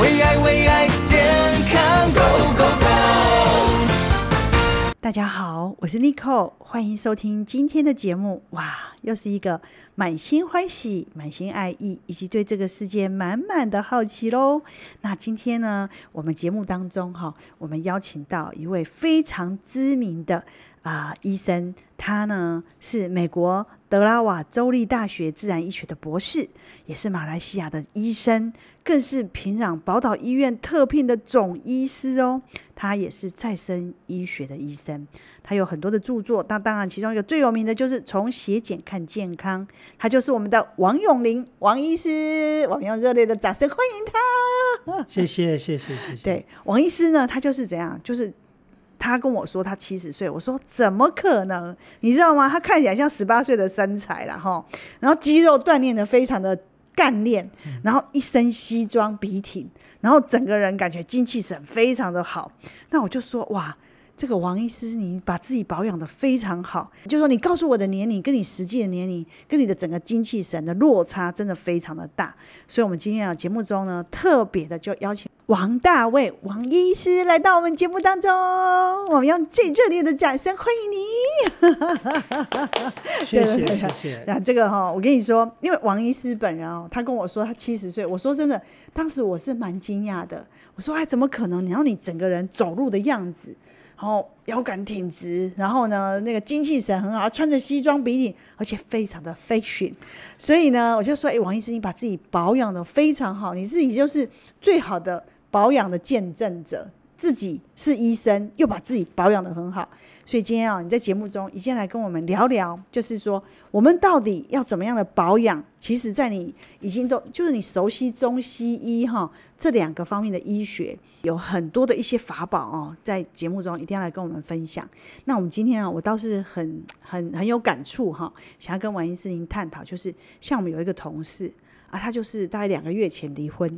为爱为爱健康 Go Go Go！大家好，我是 Nico，欢迎收听今天的节目。哇，又是一个满心欢喜、满心爱意，以及对这个世界满满的好奇喽。那今天呢，我们节目当中哈，我们邀请到一位非常知名的。啊、医生，他呢是美国德拉瓦州立大学自然医学的博士，也是马来西亚的医生，更是平壤宝岛医院特聘的总医师哦。他也是再生医学的医生，他有很多的著作。那当然，其中一个最有名的就是《从血检看健康》，他就是我们的王永林王医师。我们用热烈的掌声欢迎他。谢谢，谢谢，谢谢。对，王医师呢，他就是怎样，就是。他跟我说他七十岁，我说怎么可能？你知道吗？他看起来像十八岁的身材了哈，然后肌肉锻炼的非常的干练，然后一身西装笔挺，然后整个人感觉精气神非常的好。那我就说哇。这个王医师，你把自己保养的非常好，就是说你告诉我的年龄跟你实际的年龄，跟你的整个精气神的落差真的非常的大，所以我们今天啊节目中呢，特别的就邀请王大卫王医师来到我们节目当中，我们用最热烈的掌声欢迎你。谢谢谢谢。那这个哈、哦，我跟你说，因为王医师本人哦，他跟我说他七十岁，我说真的，当时我是蛮惊讶的，我说哎，怎么可能？然后你整个人走路的样子。然后腰杆挺直，然后呢，那个精气神很好，穿着西装笔挺，而且非常的 fashion。所以呢，我就说，哎，王医师，你把自己保养的非常好，你自己就是最好的保养的见证者。自己是医生，又把自己保养得很好，所以今天啊，你在节目中，你先来跟我们聊聊，就是说我们到底要怎么样的保养？其实，在你已经都就是你熟悉中西医哈这两个方面的医学，有很多的一些法宝哦，在节目中一定要来跟我们分享。那我们今天啊，我倒是很很很有感触哈，想要跟王医师您探讨，就是像我们有一个同事啊，他就是大概两个月前离婚。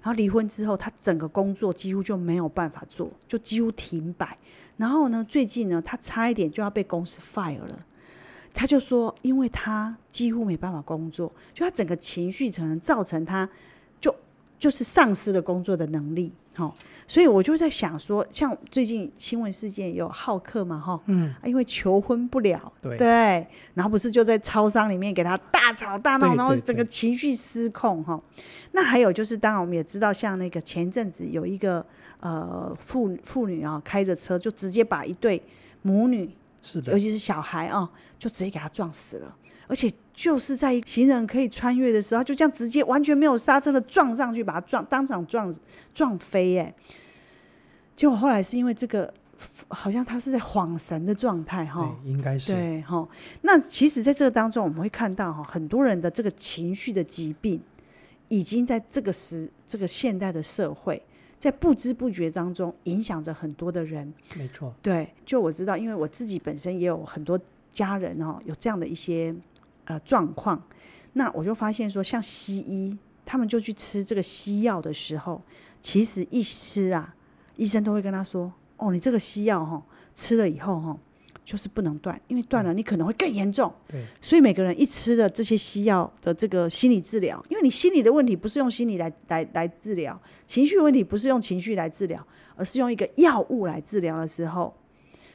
然后离婚之后，他整个工作几乎就没有办法做，就几乎停摆。然后呢，最近呢，他差一点就要被公司 fire 了。他就说，因为他几乎没办法工作，就他整个情绪可能造成他就就是丧失了工作的能力。好，所以我就在想说，像最近新闻事件有好客嘛，哈，嗯，因为求婚不了，对，对，然后不是就在超商里面给他大吵大闹，然后整个情绪失控，哈。那还有就是，当然我们也知道，像那个前阵子有一个呃妇妇女啊，开着车就直接把一对母女，是的，尤其是小孩啊，就直接给他撞死了，而且。就是在行人可以穿越的时候，就这样直接完全没有刹车的撞上去，把他撞当场撞撞飞。哎，结果后来是因为这个，好像他是在恍神的状态哈，应该是对哈。那其实，在这个当中，我们会看到哈，很多人的这个情绪的疾病，已经在这个时这个现代的社会，在不知不觉当中影响着很多的人。没错，对，就我知道，因为我自己本身也有很多家人哦，有这样的一些。呃，状况，那我就发现说，像西医，他们就去吃这个西药的时候，其实一吃啊，医生都会跟他说：“哦，你这个西药哈，吃了以后哈，就是不能断，因为断了你可能会更严重。”对，所以每个人一吃了这些西药的这个心理治疗，因为你心理的问题不是用心理来来来治疗，情绪问题不是用情绪来治疗，而是用一个药物来治疗的时候，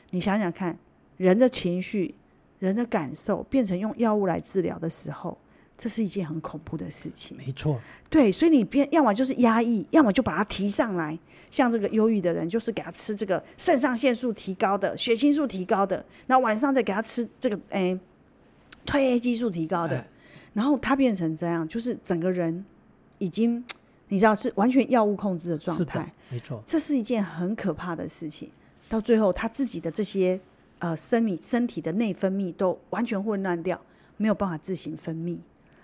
你想想看，人的情绪。人的感受变成用药物来治疗的时候，这是一件很恐怖的事情。没错，对，所以你变要么就是压抑，要么就把它提上来。像这个忧郁的人，就是给他吃这个肾上腺素提高的、血清素提高的，然后晚上再给他吃这个诶、欸、褪黑激素提高的，然后他变成这样，就是整个人已经你知道是完全药物控制的状态。没错，这是一件很可怕的事情。到最后，他自己的这些。呃，生理身体的内分泌都完全混乱掉，没有办法自行分泌。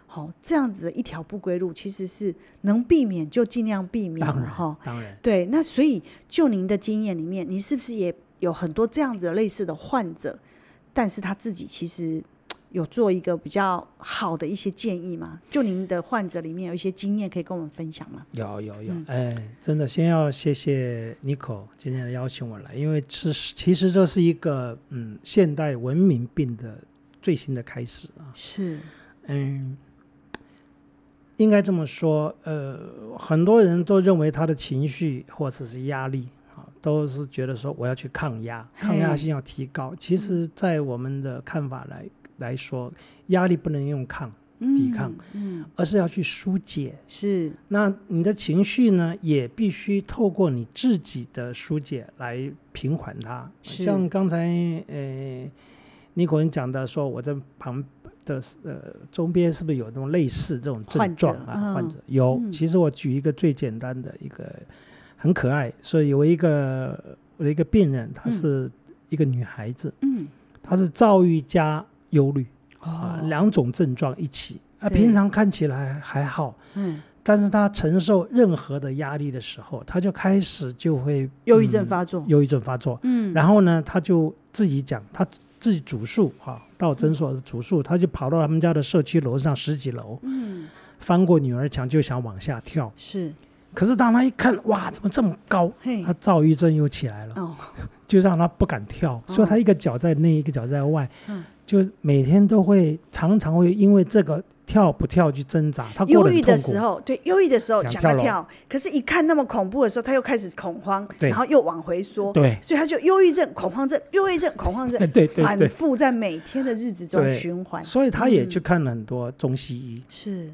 好、哦，这样子的一条不归路，其实是能避免就尽量避免了哈。当然，对。那所以，就您的经验里面，你是不是也有很多这样子类似的患者？但是他自己其实。有做一个比较好的一些建议吗？就您的患者里面有一些经验可以跟我们分享吗？有有有，哎、嗯，真的，先要谢谢 Nico 今天的邀请我来，因为是其实这是一个嗯现代文明病的最新的开始啊。是，嗯，应该这么说，呃，很多人都认为他的情绪或者是压力啊，都是觉得说我要去抗压，抗压性要提高。其实，在我们的看法来来说，压力不能用抗抵抗，嗯，嗯，而是要去疏解。是，那你的情绪呢，也必须透过你自己的疏解来平缓它。像刚才呃，尼可人讲的说，我在旁。的呃，周边是不是有那种类似这种症状啊？患者有，其实我举一个最简单的一个很可爱，所以有一个我的一个病人，她是一个女孩子，嗯，她是躁郁加忧虑啊，两种症状一起啊，平常看起来还好，嗯，但是他承受任何的压力的时候，他就开始就会忧郁症发作，忧郁症发作，嗯，然后呢，他就自己讲，他自己主诉哈。到诊所的主诉，他就跑到他们家的社区楼上十几楼，嗯，翻过女儿墙就想往下跳，是，可是当他一看，哇，怎么这么高？嘿，他躁郁症又起来了，哦，就让他不敢跳，所以他一个脚在内，一个脚在外，嗯，就每天都会常常会因为这个。跳不跳去挣扎，他忧郁的时候，对，忧郁的时候想要跳，可是，一看那么恐怖的时候，他又开始恐慌，然后又往回缩，对，所以他就忧郁症、恐慌症、忧郁症、恐慌症，对，反复在每天的日子中循环。所以他也去看了很多中西医，是。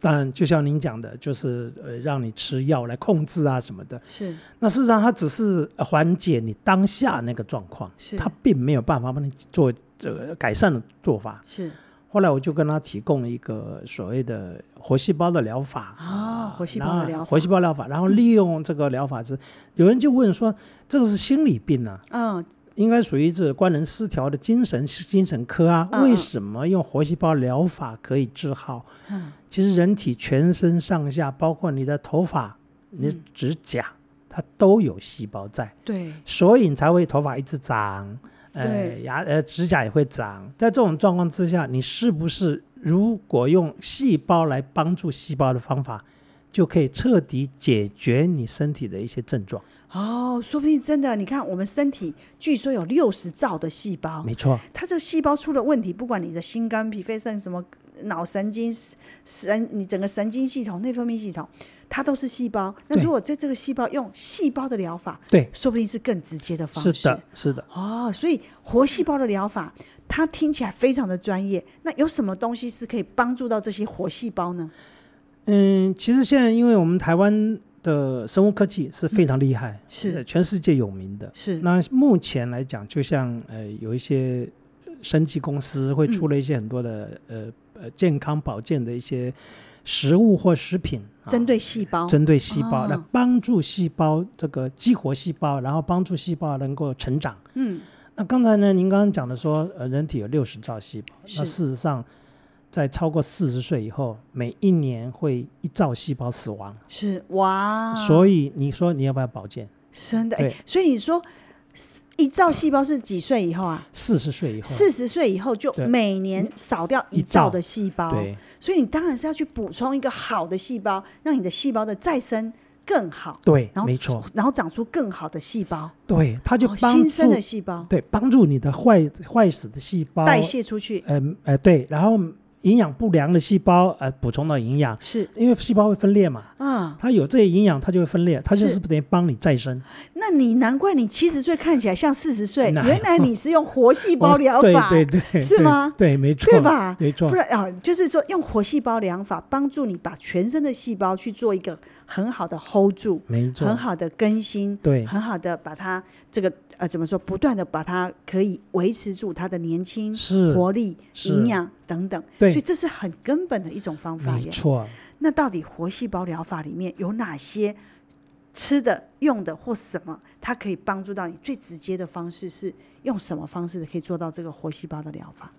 但就像您讲的，就是呃，让你吃药来控制啊什么的，是。那事实上，他只是缓解你当下那个状况，是，他并没有办法帮你做这个改善的做法，是。后来我就跟他提供了一个所谓的活细胞的疗法。啊，活细胞的疗法，活细胞疗法，然后利用这个疗法是，有人就问说，这个是心理病啊，嗯，应该属于这个官能失调的精神精神科啊，为什么用活细胞疗法可以治好？嗯，其实人体全身上下，包括你的头发、你的指甲，它都有细胞在，对，所以你才会头发一直长。呃，牙呃指甲也会长，在这种状况之下，你是不是如果用细胞来帮助细胞的方法，就可以彻底解决你身体的一些症状？哦，说不定真的。你看，我们身体据说有六十兆的细胞，没错。它这个细胞出了问题，不管你的心肝脾肺肾什么脑神经神，你整个神经系统、内分泌系统。它都是细胞，那如果在这个细胞用细胞的疗法，对，说不定是更直接的方式。是的，是的。哦，所以活细胞的疗法，它听起来非常的专业。那有什么东西是可以帮助到这些活细胞呢？嗯，其实现在因为我们台湾的生物科技是非常厉害，嗯、是全世界有名的。是。那目前来讲，就像呃有一些生技公司会出了一些很多的、嗯、呃呃健康保健的一些。食物或食品，针对细胞，针对细胞来帮助细胞这个激活细胞，然后帮助细胞能够成长。嗯，那刚才呢，您刚刚讲的说，呃，人体有六十兆细胞，那事实上，在超过四十岁以后，每一年会一兆细胞死亡。是哇，所以你说你要不要保健？真的，哎，所以你说。一兆细胞是几岁以后啊？四十岁以后。四十岁以后就每年少掉一兆的细胞，对，所以你当然是要去补充一个好的细胞，让你的细胞的再生更好。对，然后没错，然后长出更好的细胞。对，它就帮助新生的细胞，对，帮助你的坏坏死的细胞代谢出去。嗯呃，对，然后。营养不良的细胞，呃，补充到营养，是因为细胞会分裂嘛？啊，它有这些营养，它就会分裂，它就是等于帮你再生。那你难怪你七十岁看起来像四十岁，原来你是用活细胞疗法，对对对，是吗？对，没错，对吧？没错，不然啊，就是说用活细胞疗法帮助你把全身的细胞去做一个很好的 hold 住，没错，很好的更新，对，很好的把它这个。呃，怎么说？不断的把它可以维持住它的年轻、是活力、营养等等，对，所以这是很根本的一种方法。没错。那到底活细胞疗法里面有哪些吃的、用的或什么，它可以帮助到你？最直接的方式是用什么方式可以做到这个活细胞的疗法？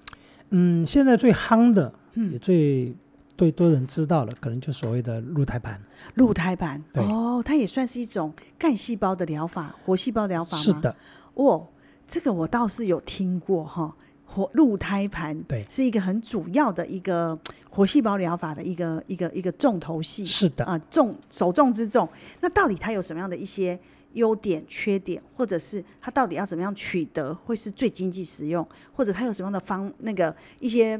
嗯，现在最夯的，嗯，也最。最多人知道了，可能就所谓的鹿胎盘。鹿胎盘，哦，它也算是一种干细胞的疗法，活细胞疗法吗？是的，哦，这个我倒是有听过哈。活鹿胎盘，对，是一个很主要的一个 活细胞疗法的一个一个一个重头戏。是的啊，重首重之重。那到底它有什么样的一些优点、缺点，或者是它到底要怎么样取得会是最经济实用，或者它有什么样的方那个一些？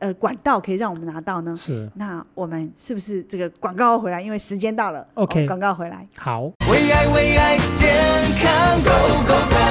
呃管道可以让我们拿到呢？是。那我们是不是这个广告回来？因为时间到了，OK，广告回来。好。为爱为爱健康 Go Go Go！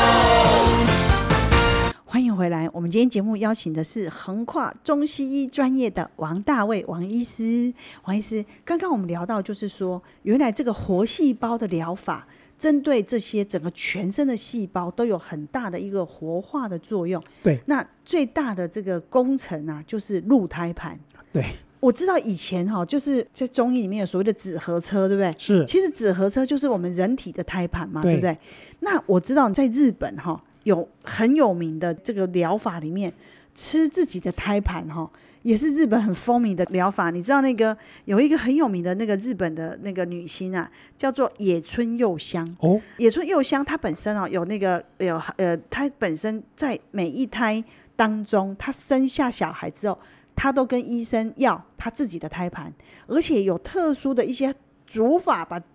回来。我们今天节目邀请的是横跨中西医专业的王大卫王医师。王医师，刚刚我们聊到，就是说，原来这个活细胞的疗法。针对这些整个全身的细胞都有很大的一个活化的作用。对，那最大的这个工程啊，就是鹿胎盘。对，我知道以前哈，就是在中医里面有所谓的紫河车，对不对？是，其实紫河车就是我们人体的胎盘嘛，对，对不对？那我知道在日本哈，有很有名的这个疗法里面，吃自己的胎盘哈。也是日本很风靡的疗法，你知道那个有一个很有名的那个日本的那个女星啊，叫做野村佑香。哦，野村佑香她本身啊有那个有呃，她本身在每一胎当中，她生下小孩之后，她都跟医生要她自己的胎盘，而且有特殊的一些煮法，把胎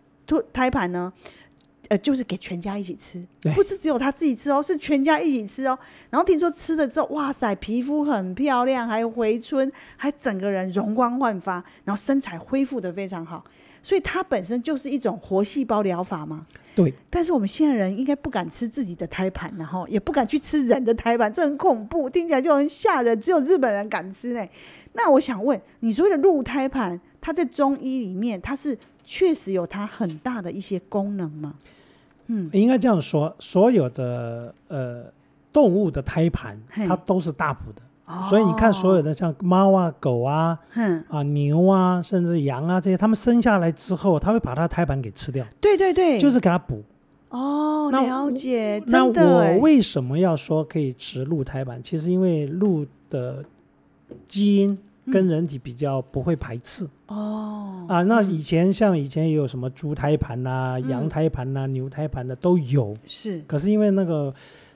胎盘呢。呃，就是给全家一起吃，不是只有他自己吃哦，是全家一起吃哦。然后听说吃了之后，哇塞，皮肤很漂亮，还回春，还整个人容光焕发，然后身材恢复的非常好。所以它本身就是一种活细胞疗法嘛。对。但是我们现在人应该不敢吃自己的胎盘，然后也不敢去吃人的胎盘，这很恐怖，听起来就很吓人。只有日本人敢吃呢。那我想问，你所谓的鹿胎盘，它在中医里面，它是确实有它很大的一些功能吗？嗯，应该这样说，所有的呃动物的胎盘，它都是大补的，哦，所以你看所有的像猫啊、狗啊、嗯啊牛啊，甚至羊啊这些，它们生下来之后，它会把它的胎盘给吃掉。对对对，就是给它补。哦，了解。那我为什么要说可以吃鹿胎盘？其实因为鹿的基因。跟人体比较不会排斥。哦。啊，那以前像以前也有什么猪胎盘呐、羊胎盘呐、啊、牛胎盘的都有，是。可是因为那个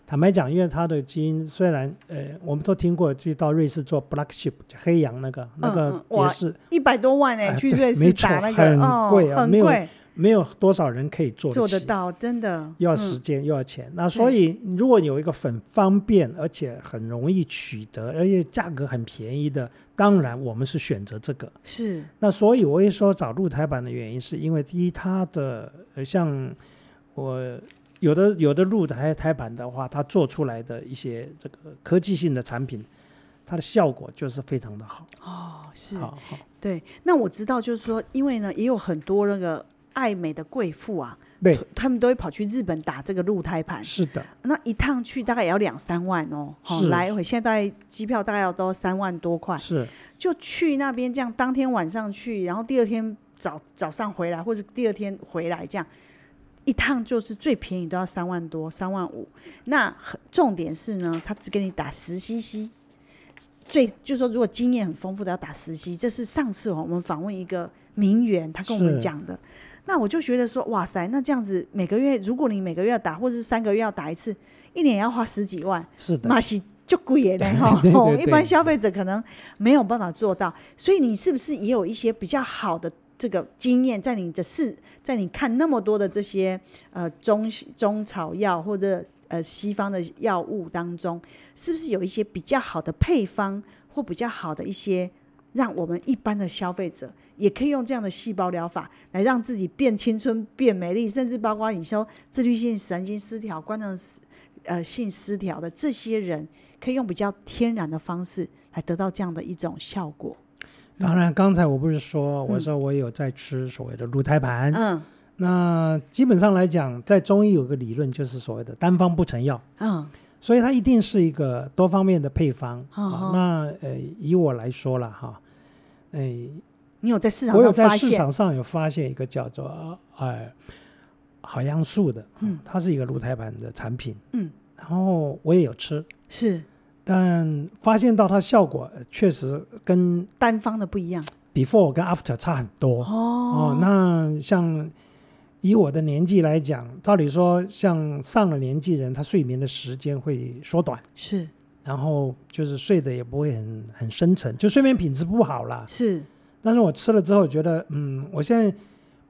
坦白讲，因为它的基因虽然呃，我们都听过去到瑞士做 black sheep 黑羊那个、嗯、那个也是。一百多万哎、欸，去瑞士打那个、呃、很贵啊，哦、没有。没有多少人可以做得做得到，真的又要时间、嗯、又要钱。那所以如果有一个很方便而且很容易取得，而且价格很便宜的，当然我们是选择这个。是。那所以我会说找露台板的原因，是因为第一，它的像我有的有的鹿胎胎盘的话，它做出来的一些这个科技性的产品，它的效果就是非常的好。哦，是。好，好。对。那我知道，就是说，因为呢，也有很多那个。爱美的贵妇啊，对，他们都会跑去日本打这个鹿胎盘。是的，那一趟去大概也要两三万哦，好来回，现在机票大概要都三万多块。是，就去那边这样，当天晚上去，然后第二天早早上回来，或者第二天回来这样，一趟就是最便宜都要三万多，三万五。那重点是呢，他只给你打十 CC，最就是说如果经验很丰富的要打十 CC，这是上次我们访问一个名媛，他跟我们讲的。那我就觉得说，哇塞，那这样子每个月，如果你每个月要打，或者是三个月要打一次，一年要花十几万，是的，那是就贵的哈。一般消费者可能没有办法做到，所以你是不是也有一些比较好的这个经验，在你的试，在你看那么多的这些呃中中草药或者呃西方的药物当中，是不是有一些比较好的配方或比较好的一些？让我们一般的消费者也可以用这样的细胞疗法来让自己变青春、变美丽，甚至包括你说自律性神经失调、功能呃性失调的这些人，可以用比较天然的方式来得到这样的一种效果。当然，刚才我不是说，我说我有在吃所谓的鹿胎盘。嗯，那基本上来讲，在中医有个理论，就是所谓的单方不成药。嗯。所以它一定是一个多方面的配方。好、哦哦，那呃，以我来说了哈，哎，你有在市场上我有在市场上有发现一个叫做哎好样素的，嗯，它是一个鹿胎盘的产品，嗯，然后我也有吃，是，但发现到它效果确实跟单方的不一样，before 跟 after 差很多。哦，哦，那像。以我的年纪来讲，照理说，像上了年纪人，他睡眠的时间会缩短，是，然后就是睡得也不会很很深沉，就睡眠品质不好了。是，但是我吃了之后觉得，嗯，我现在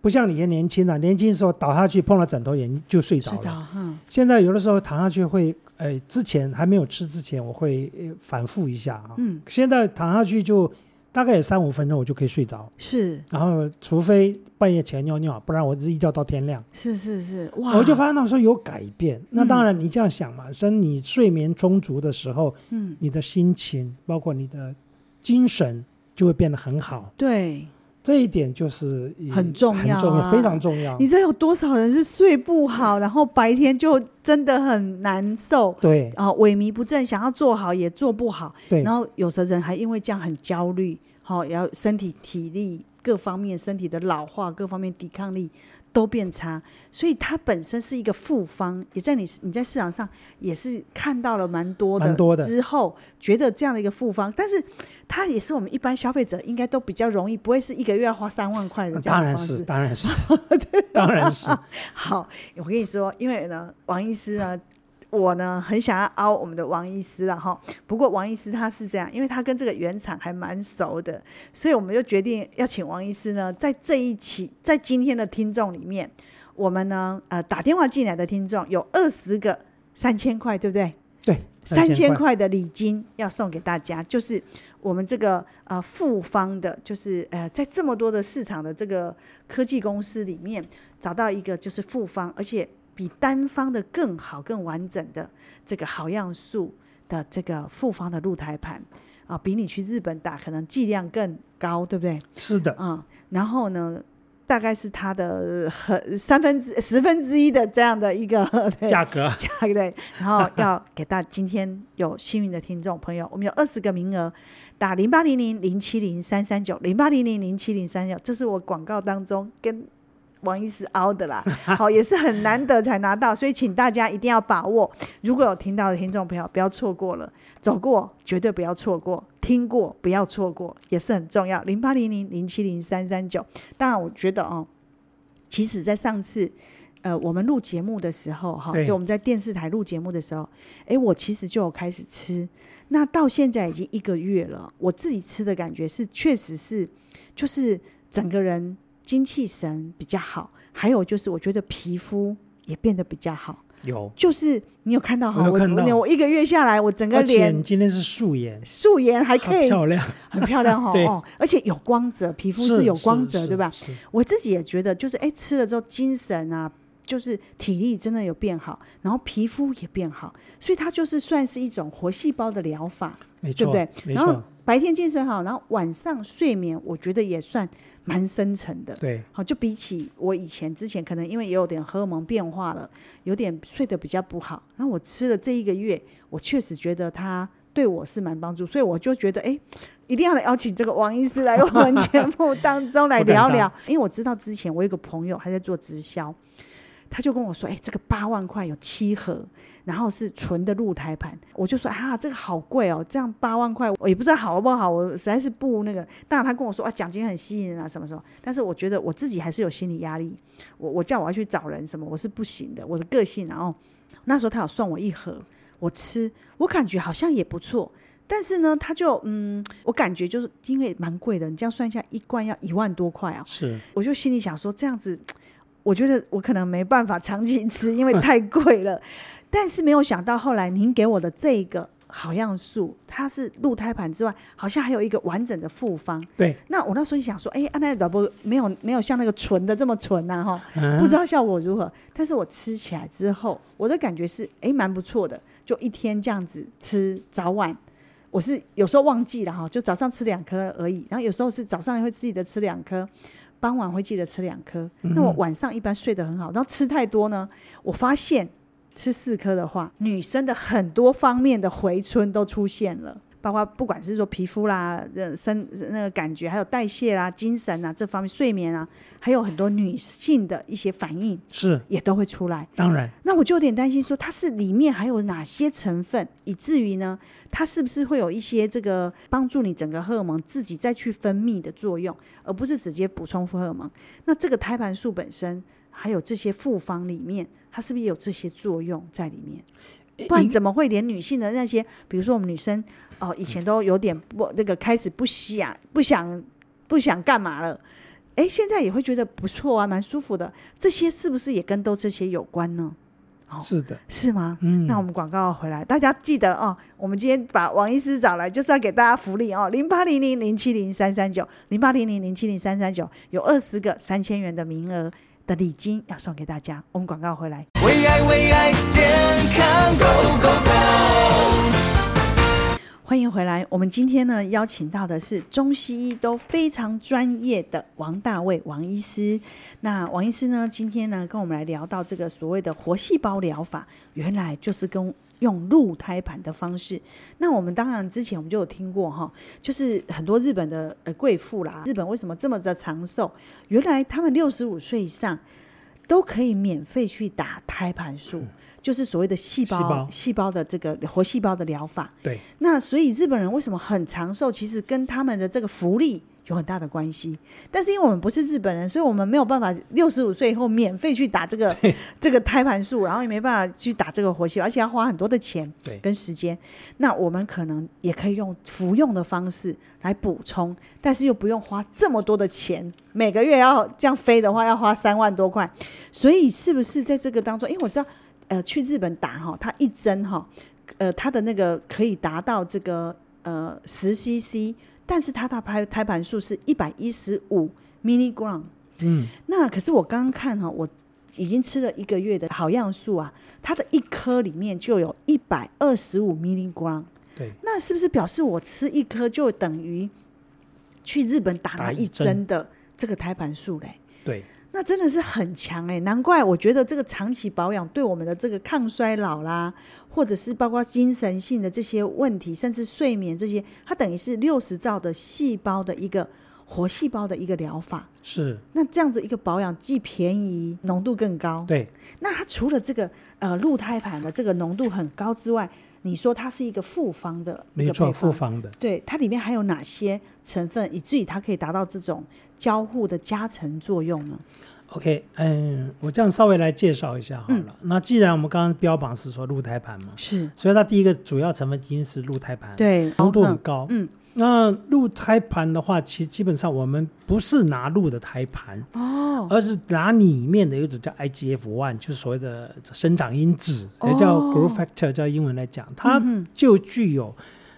不像以前年轻了，年轻的时候倒下去碰了枕头眼就睡着了。睡着，嗯，现在有的时候躺下去会，哎，之前还没有吃之前，我会反复一下啊。嗯，现在躺下去就大概有三五分钟，我就可以睡着。是然后除非半夜起来尿尿，不然我是一觉到天亮。是是是，哇！我就发现那时候有改变。那当然你这样想嘛，所以你睡眠充足的时候，嗯，你的心情包括你的精神就会变得很好。对。这一点就是很重要、啊，很重要，非常重要。你知道有多少人是睡不好，然后白天就真的很难受，对，啊、呃，萎靡不振，想要做好也做不好，对。然后有的人还因为这样很焦虑，好、要身体体力各方面身体的老化，各方面抵抗力都变差，所以它本身是一个复方，也在你你在市场上也是看到了蛮多的，多的。之后觉得这样的一个复方，但是它也是我们一般消费者应该都比较容易，不会是一个月要花三万块的这样的方式。当然是，当然是，当然是。好，我跟你说，因为呢，王医师呢。我呢很想要凹我们的王医师了哈，不过王医师他是这样，因为他跟这个原厂还蛮熟的，所以我们就决定要请王医师呢，在这一期，在今天的听众里面，我们呢呃打电话进来的听众有二十个三千块，对不对？对，三千块的礼金要送给大家，就是我们这个呃复方的，就是呃在这么多的市场的这个科技公司里面找到一个就是复方，而且。比单方的更好、更完整的这个好样素的这个复方的露台盘啊，比你去日本打可能剂量更高，对不对？是的，嗯，然后呢，大概是它的很三分之十分之一的这样的一个 价格，价格对。然后要给大今天有幸运的听众朋友，我们有二十个名额，打零八零零零七零三三九零八零零零七零三九，这是我广告当中跟。王医师凹的啦，好，也是很难得才拿到，所以请大家一定要把握。如果有听到的听众朋友，不要错过了，走过绝对不要错过，听过不要错过，也是很重要。零八零零零七零三三九。当然，我觉得哦，其实，在上次呃我们录节目的时候，哈，就我们在电视台录节目的时候，哎，我其实就有开始吃。那到现在已经一个月了，我自己吃的感觉是，确实是，就是整个人。精气神比较好，还有就是我觉得皮肤也变得比较好。有，就是你有看到哈？我。我，我一个月下来，我整个脸今天是素颜，素颜还可以漂亮，很漂亮哈。哦，而且有光泽，皮肤是有光泽，对吧？我自己也觉得，就是哎，吃了之后精神啊，就是体力真的有变好，然后皮肤也变好，所以它就是算是一种活细胞的疗法，没错，对不对？然后白天精神好，然后晚上睡眠，我觉得也算。蛮深沉的，对，好，就比起我以前之前，可能因为也有点荷尔蒙变化了，有点睡得比较不好。然后我吃了这一个月，我确实觉得它对我是蛮帮助，所以我就觉得，哎，一定要来邀请这个王医师来我们节目当中来 聊聊，因为我知道之前我有个朋友还在做直销。他就跟我说：“哎、欸，这个八万块有七盒，然后是纯的露台盘。”我就说：“啊，这个好贵哦，这样八万块，我也不知道好不好。我实在是不那个。当然，他跟我说啊，奖金很吸引人啊，什么什么。但是我觉得我自己还是有心理压力。我我叫我要去找人什么，我是不行的，我的个性。然后那时候他有送我一盒，我吃，我感觉好像也不错。但是呢，他就嗯，我感觉就是因为蛮贵的，你这样算一下，一罐要一万多块啊。是，我就心里想说，这样子。”我觉得我可能没办法长期吃，因为太贵了。但是没有想到后来您给我的这个好样素，它是鹿胎盘之外，好像还有一个完整的复方。对。那我那时候就想说，哎，安奈导不没有没有像那个纯的这么纯呐，哈，嗯、不知道效果如何。但是我吃起来之后，我的感觉是，哎，蛮不错的。就一天这样子吃，早晚，我是有时候忘记了哈，就早上吃两颗而已。然后有时候是早上也会自己的吃两颗。傍晚会记得吃两颗，那我晚上一般睡得很好。然后吃太多呢，我发现吃四颗的话，女生的很多方面的回春都出现了。包括不管是说皮肤啦、呃身那个感觉，还有代谢啦、精神啊这方面、睡眠啊，还有很多女性的一些反应是也都会出来。当然，那我就有点担心说，它是里面还有哪些成分，以至于呢，它是不是会有一些这个帮助你整个荷尔蒙自己再去分泌的作用，而不是直接补充荷尔蒙？那这个胎盘素本身还有这些复方里面，它是不是有这些作用在里面？不然怎么会连女性的那些，比如说我们女生哦，以前都有点不那个开始不想不想不想干嘛了，哎，现在也会觉得不错啊，蛮舒服的。这些是不是也跟都这些有关呢？哦、是的，是吗？嗯，那我们广告回来，大家记得哦。我们今天把王医师找来，就是要给大家福利哦。零八零零零七零三三九，零八零零零七零三三九，有二十个三千元的名额的礼金要送给大家。我们广告回来，为爱为爱健康 Go Go Go。欢迎回来。我们今天呢，邀请到的是中西医都非常专业的王大卫王医师。那王医师呢，今天呢，跟我们来聊到这个所谓的活细胞疗法，原来就是跟用鹿胎盘的方式。那我们当然之前我们就有听过哈，就是很多日本的呃贵妇啦，日本为什么这么的长寿？原来他们六十五岁以上都可以免费去打胎盘素。嗯就是所谓的细胞细胞，细胞的这个活细胞的疗法。对。那所以日本人为什么很长寿？其实跟他们的这个福利有很大的关系。但是因为我们不是日本人，所以我们没有办法六十五岁以后免费去打这个这个胎盘素，然后也没办法去打这个活血，而且要花很多的钱跟时间。那我们可能也可以用服用的方式来补充，但是又不用花这么多的钱。每个月要这样飞的话，要花三万多块。所以是不是在这个当中？因为我知道。呃，去日本打哈，它一针哈，呃，它的那个可以达到这个呃十 CC，但是它的胎胎盘数是一百一十五 milligram。嗯，那可是我刚刚看哈，我已经吃了一个月的好样素啊，它的一颗里面就有一百二十五 milligram。对，那是不是表示我吃一颗就等于去日本打了一针的这个胎盘素嘞？对。那真的是很强哎、欸，难怪我觉得这个长期保养对我们的这个抗衰老啦，或者是包括精神性的这些问题，甚至睡眠这些，它等于是六十兆的细胞的一个活细胞的一个疗法。是。那这样子一个保养既便宜，浓度更高。对。那它除了这个呃鹿胎盘的这个浓度很高之外，你说它是一个复方的，没错，复方的。对，它里面还有哪些成分，以至于它可以达到这种交互的加成作用呢？OK，嗯，我这样稍微来介绍一下好了。嗯、那既然我们刚刚标榜是说鹿胎盘嘛，是，所以它第一个主要成分基因是鹿胎盘，对，浓度很高，嗯。嗯那鹿胎盘的话，其实基本上我们不是拿鹿的胎盘哦，而是拿里面的一种叫 IGF one，就是所谓的生长因子，也、哦、叫 growth factor，叫英文来讲，它就具有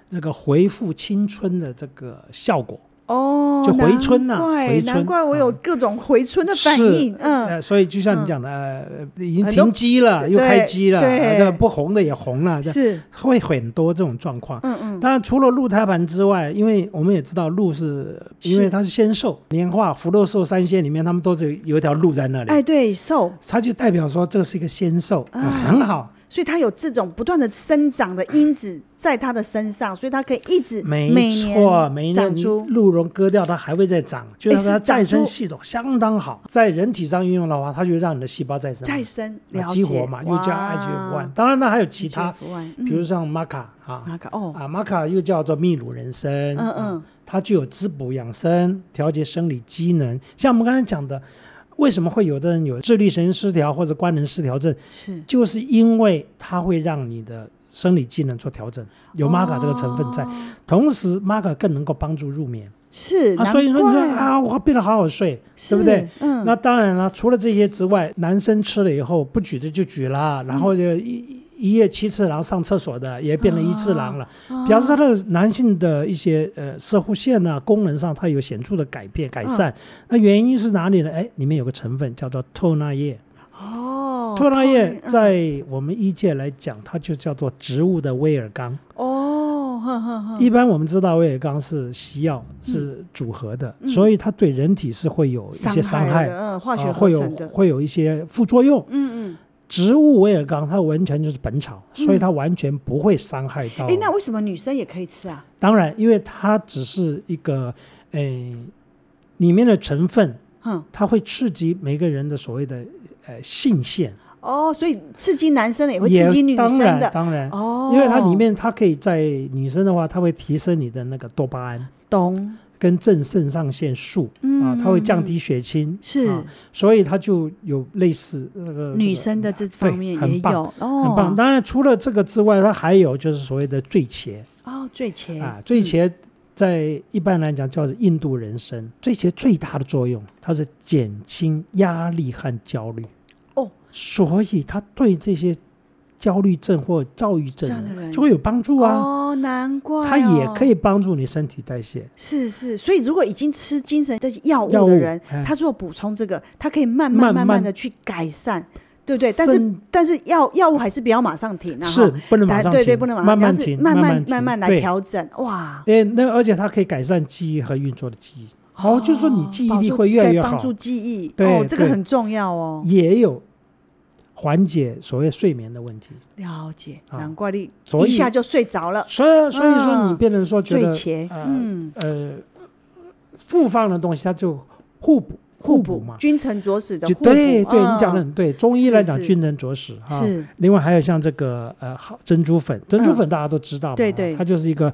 这个恢复青春的这个效果。哦，就回春呐、啊，回春，难怪我有各种回春的反应。嗯，呃，所以就像你讲的，呃，已经停机了，又开机了，这个不红的也红了，是会很多这种状况。嗯嗯。当然，除了鹿胎盘之外，因为我们也知道鹿是，因为它是仙兽，年画福禄寿三仙里面，他们都是有一条鹿在那里。哎，对，兽，它就代表说这是一个仙兽，很好。所以它有这种不断的生长的因子在它的身上，所以它可以一直没错，每年鹿茸割掉，它还会再长，就是它再生系统相当好。在人体上运用的话，它就让你的细胞再生，再生，激活嘛，又叫 IGF-1。当然，它还有其他，比如像玛卡啊，玛卡哦啊，玛卡又叫做秘鲁人参，嗯嗯，它具有滋补养生、调节生理机能。像我们刚才讲的。为什么会有的人有自律神经失调或者官能失调症？是，就是因为它会让你的生理机能做调整，有玛卡这个成分在，哦、同时玛卡更能够帮助入眠。是，啊，所以说你说啊，我变得好好睡，对不对？嗯。那当然了，除了这些之外，男生吃了以后不举的就举了，然后就一。嗯一夜七次，然后上厕所的也变成一次郎了，哦、表示他的男性的一些呃射护腺啊功能上，它有显著的改变改善。哦、那原因是哪里呢？哎，里面有个成分叫做透纳液。哦，透纳液在我们医界来讲，它就叫做植物的威尔刚。哦，呵呵呵，一般我们知道威尔刚是西药是组合的，嗯、所以它对人体是会有一些伤害，嗯，化学会有会有一些副作用。嗯嗯。植物威尔刚，它完全就是本草，嗯、所以它完全不会伤害到。哎，那为什么女生也可以吃啊？当然，因为它只是一个，诶，里面的成分，嗯，它会刺激每个人的所谓的，呃，性腺。哦，所以刺激男生的也会刺激女生的，当然，当然。哦，因为它里面，它可以在女生的话，它会提升你的那个多巴胺。懂。跟正肾上腺素、嗯、啊，它会降低血清，是、啊，所以它就有类似那个女生的这方面也有，哦、很棒。当然，除了这个之外，它还有就是所谓的醉茄。哦，醉茄啊，醉茄在一般来讲叫做印度人参，醉茄最大的作用，它是减轻压力和焦虑。哦，所以它对这些焦虑症或躁郁症就会有帮助啊。哦，难怪、哦。它也可以帮助你身体代谢。是是，所以如果已经吃精神的药物的人，他如果补充这个，他可以慢慢慢慢的去改善。对不对？但是但是药药物还是不要马上停啊！是不能马上停，对对，不能马上停，慢慢停，慢慢慢慢来调整。哇！哎，那而且它可以改善记忆和运作的记忆。哦，就是说你记忆力会越来越好，帮助记忆。哦，这个很重要哦。也有缓解所谓睡眠的问题。了解，难怪你一下就睡着了。所以所以说你变成说觉得嗯呃复方的东西它就互补。互补嘛，君臣佐使的互补。对对，你讲的很对。中医来讲，君臣佐使哈。是。另外还有像这个呃，珍珠粉，珍珠粉大家都知道嘛，对对，它就是一个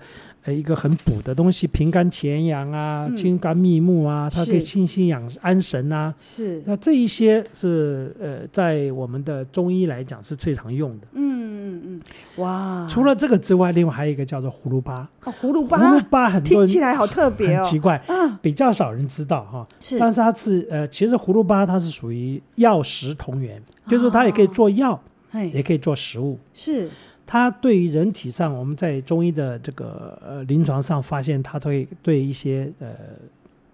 呃一个很补的东西，平肝潜阳啊，清肝密目啊，它可以清心养安神啊。是。那这一些是呃，在我们的中医来讲是最常用的。嗯嗯嗯。哇。除了这个之外，另外还有一个叫做葫芦巴。哦，葫芦巴。葫芦巴很多人听起来好特别哦，很奇怪，嗯比较少人知道哈。是。但是它是。呃，其实葫芦巴它是属于药食同源，哦、就是它也可以做药，嘿也可以做食物。是它对于人体上，我们在中医的这个呃临床上发现，它会对一些呃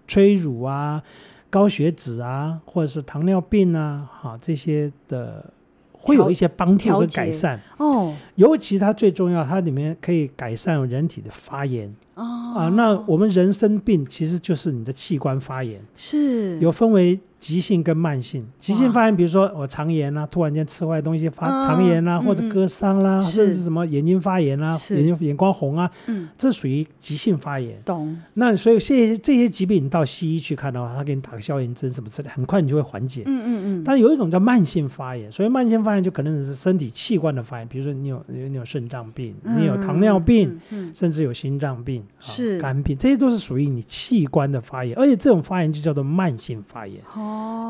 催乳啊、高血脂啊，或者是糖尿病啊，哈这些的会有一些帮助和改善。哦，尤其它最重要，它里面可以改善人体的发炎。哦啊，那我们人生病其实就是你的器官发炎，是有分为急性跟慢性。急性发炎，比如说我肠炎啊，突然间吃坏东西发肠炎啊，或者割伤啦，甚至什么眼睛发炎啊，眼睛眼光红啊，这属于急性发炎。懂。那所以这些这些疾病，你到西医去看的话，他给你打个消炎针什么之类，很快你就会缓解。嗯嗯嗯。但有一种叫慢性发炎，所以慢性发炎就可能是身体器官的发炎，比如说你有你有肾脏病，你有糖尿病，甚至有心脏病。是肝病，这些都是属于你器官的发炎，而且这种发炎就叫做慢性发炎。哦，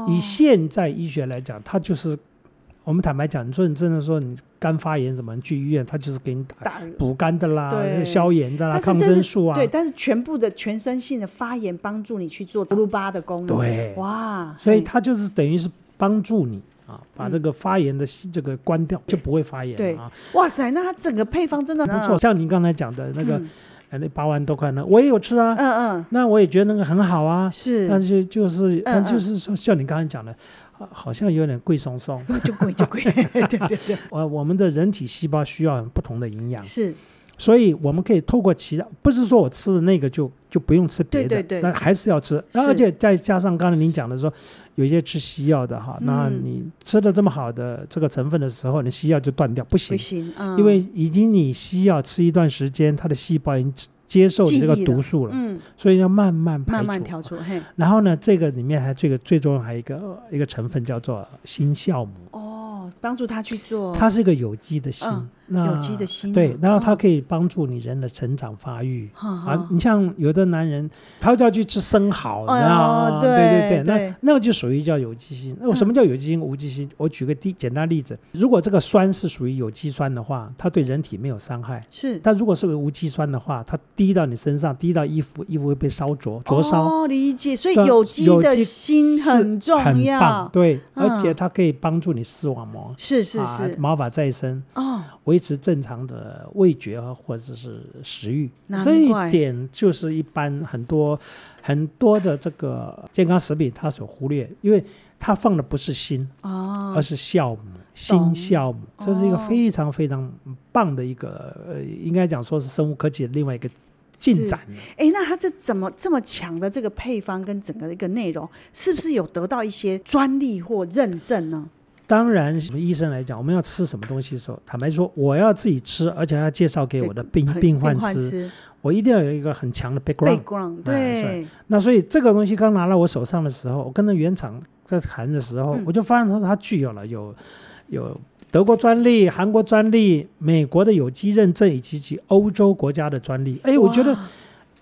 以现在医学来讲，它就是我们坦白讲，你说你真的说你肝发炎怎么，去医院，它就是给你打补肝的啦，消炎的啦，抗生素啊。对，但是全部的全身性的发炎，帮助你去做葫芦巴的功能。对，哇，所以它就是等于是帮助你啊，把这个发炎的这个关掉，就不会发炎了啊。哇塞，那它整个配方真的不错，像您刚才讲的那个。哎，那八万多块呢，我也有吃啊。嗯嗯。那我也觉得那个很好啊。是。但是就是，但就是说，像你刚才讲的，好像有点贵松松。就贵就贵。对对 对。我我们的人体细胞需要不同的营养。是。所以我们可以透过其他，不是说我吃的那个就就不用吃别的。对对对。但还是要吃，而且再加上刚才您讲的说，有一些吃西药的哈，那你吃的这么好的这个成分的时候，你西药就断掉，不行。不行。嗯。因为已经你西药吃一段时间，它的细胞已经接受你这个毒素了。嗯。所以要慢慢排除。慢慢调出。嘿。然后呢，这个里面还这个最重要还有一个一个成分叫做新酵母。哦，帮助它去做。它是一个有机的锌。有机的心，对，然后它可以帮助你人的成长发育啊。你像有的男人，他就要去吃生蚝，你知道吗？对对对，那那个就属于叫有机心。那什么叫有机心、无机心？我举个第简单例子，如果这个酸是属于有机酸的话，它对人体没有伤害。是，但如果是个无机酸的话，它滴到你身上，滴到衣服，衣服会被烧灼、灼烧。哦，理解。所以有机的心很重要，对，而且它可以帮助你视网膜，是是是，毛发再生哦。维持正常的味觉啊或者是食欲，这一点就是一般很多很多的这个健康食品它所忽略，因为它放的不是锌哦，而是酵母，锌酵母，这是一个非常非常棒的一个呃，应该讲说是生物科技的另外一个进展。哎，那它这怎么这么强的这个配方跟整个一个内容，是不是有得到一些专利或认证呢？当然，医生来讲，我们要吃什么东西的时候，坦白说，我要自己吃，而且要介绍给我的病 病患吃，我一定要有一个很强的 background。对，那所以这个东西刚拿到我手上的时候，我跟那原厂在谈的时候，嗯、我就发现说它具有了有有德国专利、韩国专利、美国的有机认证以及及欧洲国家的专利。哎，我觉得。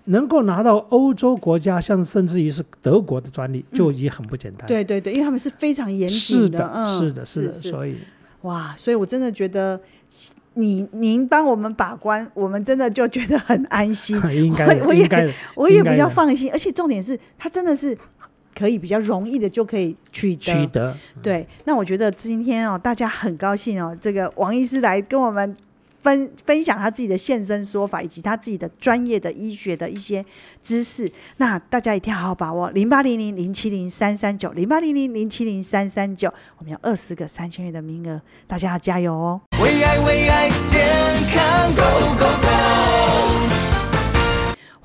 能够拿到欧洲国家，像甚至于是德国的专利，就已经很不简单。对对对，因为他们是非常严谨的。是的，是的，是的，所以，哇，所以我真的觉得你您帮我们把关，我们真的就觉得很安心。应该，我也应该，我也比较放心。而且重点是，它真的是可以比较容易的就可以取得。取得。对，那我觉得今天哦，大家很高兴哦，这个王医师来跟我们。分分享他自己的现身说法，以及他自己的专业的医学的一些知识。那大家一定要好好把握零八零零零七零三三九零八零零零七零三三九，我们有二十个三千元的名额，大家要加油哦！为爱为爱健康 Go Go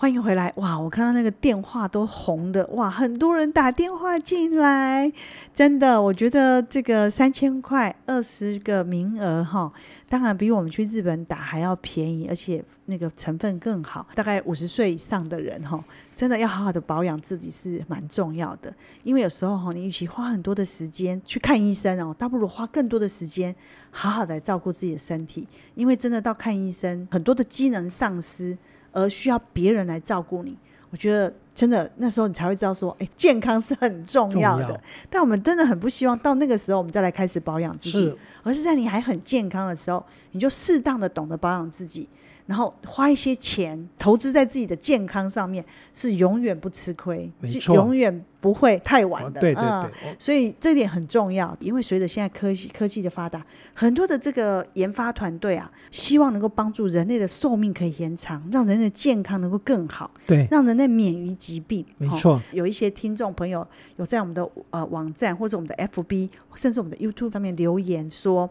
欢迎回来！哇，我看到那个电话都红的，哇，很多人打电话进来，真的，我觉得这个三千块二十个名额哈，当然比我们去日本打还要便宜，而且那个成分更好。大概五十岁以上的人哈，真的要好好的保养自己是蛮重要的，因为有时候哈，你与其花很多的时间去看医生哦，倒不如花更多的时间好好的照顾自己的身体，因为真的到看医生，很多的机能丧失。而需要别人来照顾你，我觉得真的那时候你才会知道说，哎，健康是很重要的。重要。但我们真的很不希望到那个时候我们再来开始保养自己，而是在你还很健康的时候，你就适当的懂得保养自己。然后花一些钱投资在自己的健康上面，是永远不吃亏，是永远不会太晚的。对对对，嗯，所以这点很重要。因为随着现在科技科技的发达，很多的这个研发团队啊，希望能够帮助人类的寿命可以延长，让人类的健康能够更好，对，让人类免于疾病。没错。有一些听众朋友有在我们的呃网站或者我们的 FB，甚至我们的 YouTube 上面留言说。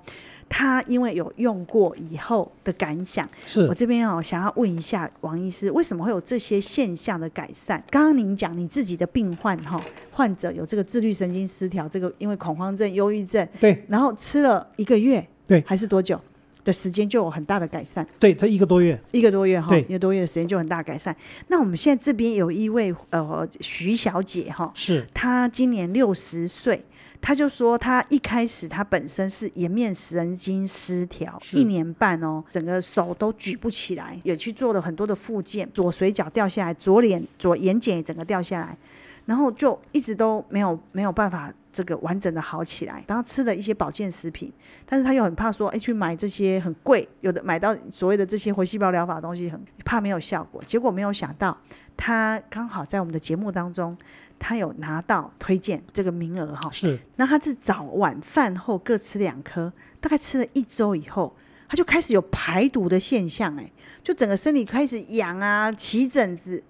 他因为有用过以后的感想，是我这边哦想要问一下王医师，为什么会有这些现象的改善？刚刚您讲你自己的病患哈，患者有这个自律神经失调，这个因为恐慌症、忧郁症，对，然后吃了一个月，对，还是多久的时间就有很大的改善？对，他一个多月，一个多月哈，一个多月的时间就很大改善。那我们现在这边有一位呃徐小姐哈，是她今年六十岁。他就说，他一开始他本身是颜面神经失调，一年半哦，整个手都举不起来，也去做了很多的复健，左水饺掉下来，左脸左眼睑也整个掉下来，然后就一直都没有没有办法这个完整的好起来。然后吃了一些保健食品，但是他又很怕说，哎，去买这些很贵，有的买到所谓的这些活细胞疗法的东西很怕没有效果。结果没有想到，他刚好在我们的节目当中。他有拿到推荐这个名额哈，是。那他是早晚饭后各吃两颗，大概吃了一周以后，他就开始有排毒的现象，哎，就整个身体开始痒啊，起疹子。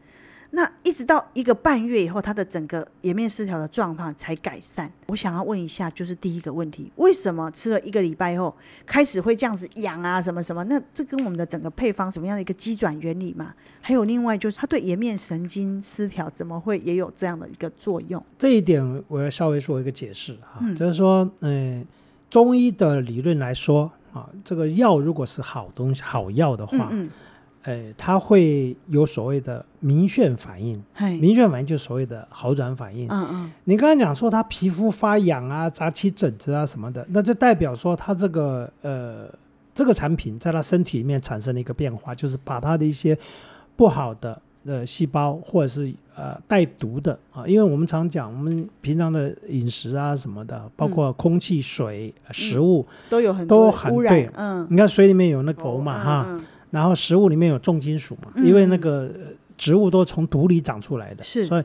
那一直到一个半月以后，他的整个颜面失调的状况才改善。我想要问一下，就是第一个问题，为什么吃了一个礼拜以后开始会这样子痒啊？什么什么？那这跟我们的整个配方什么样的一个机转原理嘛？还有另外就是，它对颜面神经失调怎么会也有这样的一个作用？这一点我要稍微做一个解释哈，嗯、就是说，嗯、呃，中医的理论来说啊，这个药如果是好东西、好药的话，嗯。嗯哎，它会有所谓的明眩反应，明眩反应就是所谓的好转反应。嗯嗯，你刚才讲说他皮肤发痒啊、长起疹子啊什么的，那就代表说他这个呃这个产品在他身体里面产生了一个变化，就是把他的一些不好的呃细胞或者是呃带毒的啊，因为我们常讲我们平常的饮食啊什么的，包括空气、水、嗯、食物都有很多污染。嗯，你看水里面有那个氟嘛哈。嗯然后食物里面有重金属嘛，因为那个植物都从土里长出来的，是，所以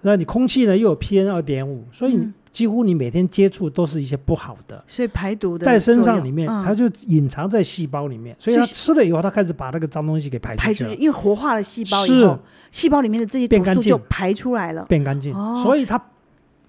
那你空气呢又有 P N 二点五，所以几乎你每天接触都是一些不好的，所以排毒的在身上里面，它就隐藏在细胞里面，所以它吃了以后，它开始把那个脏东西给排出去，因为活化了细胞以后，细胞里面的这些毒素就排出来了，变干净，所以它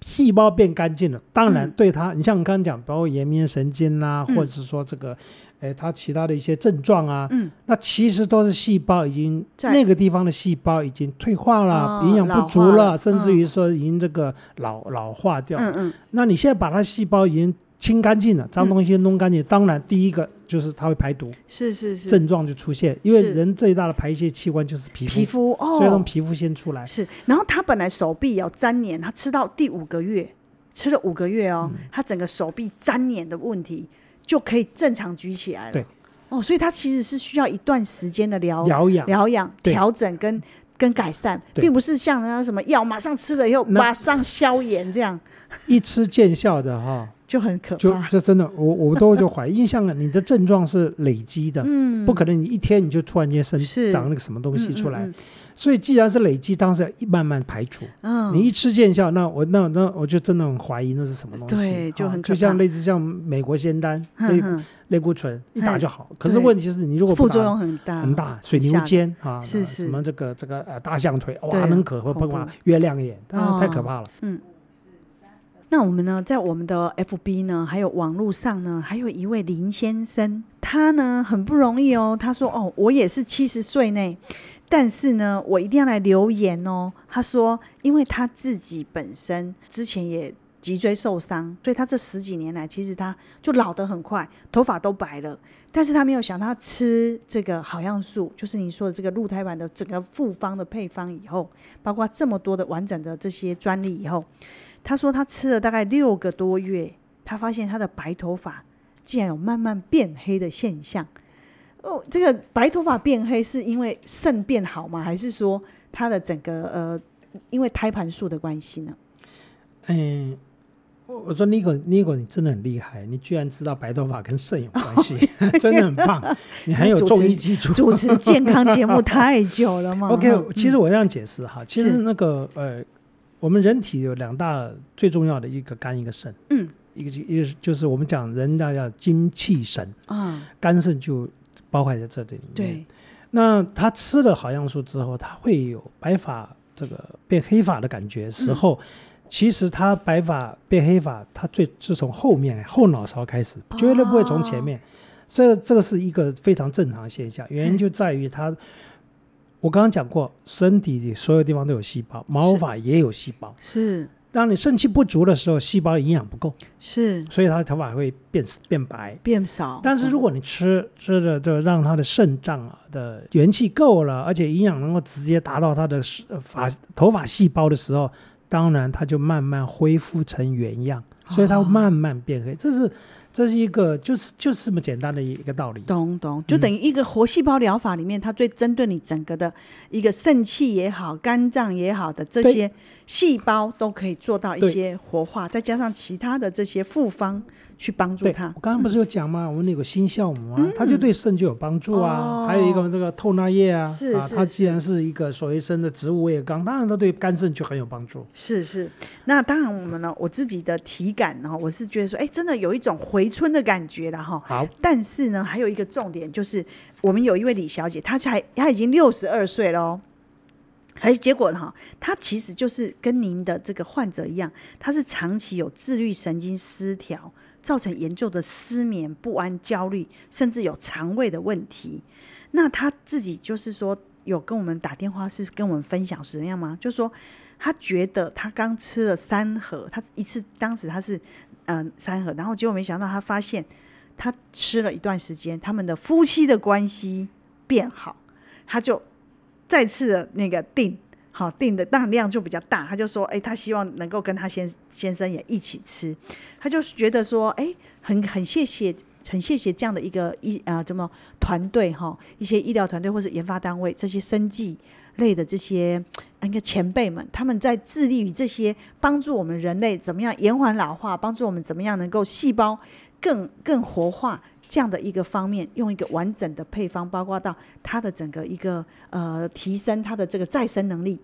细胞变干净了，当然对它，你像我刚刚讲，包括颜面神经啦，或者是说这个。哎，它其他的一些症状啊，嗯，那其实都是细胞已经那个地方的细胞已经退化了，营养不足了，甚至于说已经这个老老化掉。嗯嗯。那你现在把它细胞已经清干净了，脏东西弄干净，当然第一个就是它会排毒，是是是，症状就出现，因为人最大的排泄器官就是皮肤，皮肤哦，所以从皮肤先出来。是，然后他本来手臂要粘黏，他吃到第五个月，吃了五个月哦，他整个手臂粘黏的问题。就可以正常举起来了。对，哦，所以它其实是需要一段时间的疗疗养、疗养、调整跟跟改善，并不是像那什么药马上吃了以后马上消炎这样。一吃见效的哈，就很可就怕。这真的，我我都就怀疑，因为像你的症状是累积的，嗯，不可能你一天你就突然间生长那个什么东西出来。嗯嗯所以既然是累积，当时要慢慢排除。嗯，你一吃见效，那我那那我就真的很怀疑那是什么东西。对就很就像类似像美国仙丹类固醇一打就好。可是问题是你如果副作用很大，很大，水牛肩啊，是是什么这个这个呃大象腿，对哇，能可会恐怖喷哇月亮眼，啊哦太可怕了。嗯。那我们呢，在我们的 FB 呢，还有网络上呢，还有一位林先生，他呢很不容易哦。他说：“哦，我也是七十岁呢，但是呢，我一定要来留言哦。”他说：“因为他自己本身之前也脊椎受伤，所以他这十几年来，其实他就老得很快，头发都白了。但是他没有想到，他吃这个好样素，就是你说的这个鹿胎丸的整个复方的配方以后，包括这么多的完整的这些专利以后。”他说他吃了大概六个多月，他发现他的白头发竟然有慢慢变黑的现象。哦，这个白头发变黑是因为肾变好吗？还是说它的整个呃，因为胎盘素的关系呢？嗯，我我说尼可尼可，你真的很厉害，你居然知道白头发跟肾有关系，真的很棒，你很有中医基础。主持健康节目太久了嘛？OK，、嗯、其实我这样解释哈，其实那个呃。我们人体有两大最重要的一个肝一个肾，嗯，一个一个就是我们讲人家叫精气神啊，肝肾就包含在这里面。对，那他吃了好样素之后，他会有白发这个变黑发的感觉时候，嗯、其实他白发变黑发，他最是从后面后脑勺开始，绝对不会从前面。这、哦、这个是一个非常正常的现象，原因就在于他。我刚刚讲过，身体里所有地方都有细胞，毛发也有细胞。是，当你肾气不足的时候，细胞营养不够，是，所以他的头发会变变白、变少。但是如果你吃吃的就让他的肾脏啊的元气够了，而且营养能够直接达到他的发头发细胞的时候，当然它就慢慢恢复成原样，所以它会慢慢变黑。这是。这是一个就是就是这么简单的一个道理，懂懂，就等于一个活细胞疗法里面，它最针对你整个的一个肾气也好、肝脏也好的这些细胞，都可以做到一些活化，再加上其他的这些复方。去帮助他。我刚刚不是有讲吗？嗯、我们那个新酵母啊，它就对肾就有帮助啊。哦、还有一个这个透纳液啊，是啊，它既然是一个所谓生的植物味刚，当然它对肝肾就很有帮助。是是，那当然我们呢，我自己的体感呢，我是觉得说，哎，真的有一种回春的感觉了哈。好，但是呢，还有一个重点就是，我们有一位李小姐，她才她已经六十二岁了哦。还结果呢，她其实就是跟您的这个患者一样，她是长期有自律神经失调。造成严重的失眠、不安、焦虑，甚至有肠胃的问题。那他自己就是说，有跟我们打电话，是跟我们分享是怎样吗？就说，他觉得他刚吃了三盒，他一次当时他是嗯、三盒，然后结果没想到他发现，他吃了一段时间，他们的夫妻的关系变好，他就再次的那个订。好订的，当量就比较大。他就说，哎、他希望能够跟他先先生也一起吃。他就觉得说，哎、很很谢谢，很谢谢这样的一个医啊，怎么团队哈，一些医疗团队或是研发单位，这些生技类的这些那个前辈们，他们在致力于这些帮助我们人类怎么样延缓老化，帮助我们怎么样能够细胞更更活化。这样的一个方面，用一个完整的配方，包括到它的整个一个呃提升它的这个再生能力，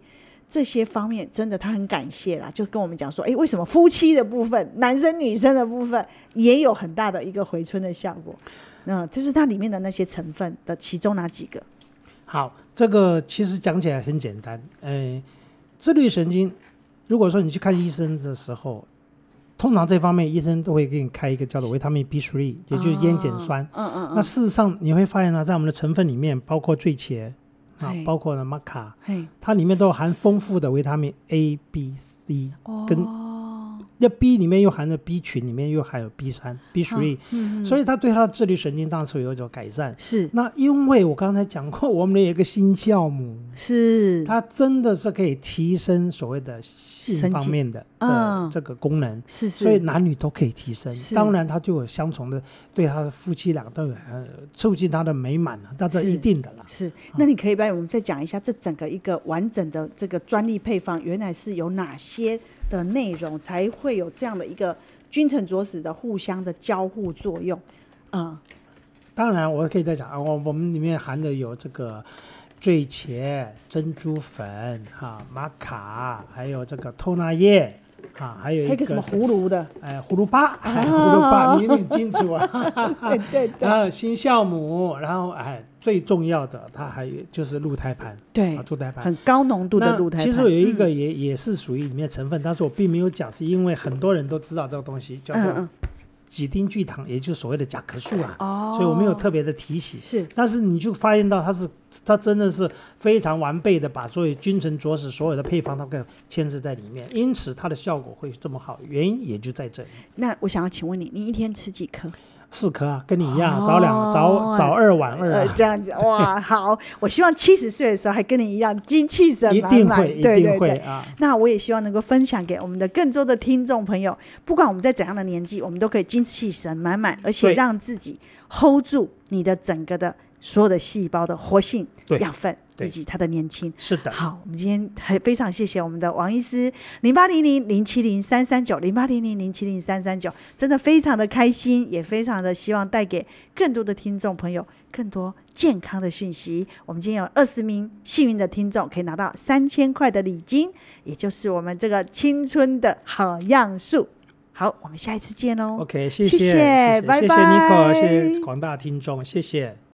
这些方面真的他很感谢啦，就跟我们讲说，哎，为什么夫妻的部分，男生女生的部分也有很大的一个回春的效果？那就是它里面的那些成分的其中哪几个？好，这个其实讲起来很简单，哎，自律神经，如果说你去看医生的时候。通常这方面医生都会给你开一个叫做维他命 B3，也就是烟碱酸。嗯嗯。那事实上你会发现呢，在我们的成分里面，包括醉茄啊，包括呢玛卡，它里面都含丰富的维他命 A、B、C 跟。那 B 里面又含着 B 群，里面又含有 B 三、B three，所以它对它的自律神经当时有一种改善。是，那因为我刚才讲过，我们有一个新酵母，是它真的是可以提升所谓的性方面的的这个功能，是是，所以男女都可以提升。当然，它就有相从的，对他的夫妻俩都有促进他的美满了，那这一定的了。是，那你可以帮我们再讲一下，这整个一个完整的这个专利配方，原来是有哪些的内容才会有这样的一个君臣佐使的互相的交互作用，嗯，当然我可以再讲啊，我我们里面含的有这个醉茄、珍珠粉、哈玛卡，还有这个透纳叶。啊，还有一个什么葫芦的，哎，葫芦巴，哎，葫芦巴，你很清楚啊。对对 对。然后新酵母，然后哎，最重要的，它还有就是鹿胎盘，对，鹿胎盘，很高浓度的鹿胎盘。其实有一个也也是属于里面成分，但是我并没有讲，是因为很多人都知道这个东西叫做。几丁聚糖，也就是所谓的甲壳素啊，哦，所以我没有特别的提醒。是，但是你就发现到它是，它真的是非常完备的，把所有君臣佐使所有的配方都给牵制在里面，因此它的效果会这么好，原因也就在这里。那我想要请问你，你一天吃几颗？四颗啊，跟你一样，早两早早二晚二，啊，这样子哇，好，我希望七十岁的时候还跟你一样精气神满满，一定会，对对对，一定会啊。那我也希望能够分享给我们的更多的听众朋友，不管我们在怎样的年纪，我们都可以精气神满满，而且让自己 hold 住你的整个的。所有的细胞的活性、养分以及他的年轻，是的。好，我们今天还非常谢谢我们的王医师，零八零零零七零三三九，零八零零零七零三三九，真的非常的开心，也非常的希望带给更多的听众朋友更多健康的讯息。我们今天有二十名幸运的听众可以拿到三千块的礼金，也就是我们这个青春的好样数。好，我们下一次见喽。OK，谢谢，谢谢，拜拜，谢谢 Nico，谢谢广大听众，谢谢。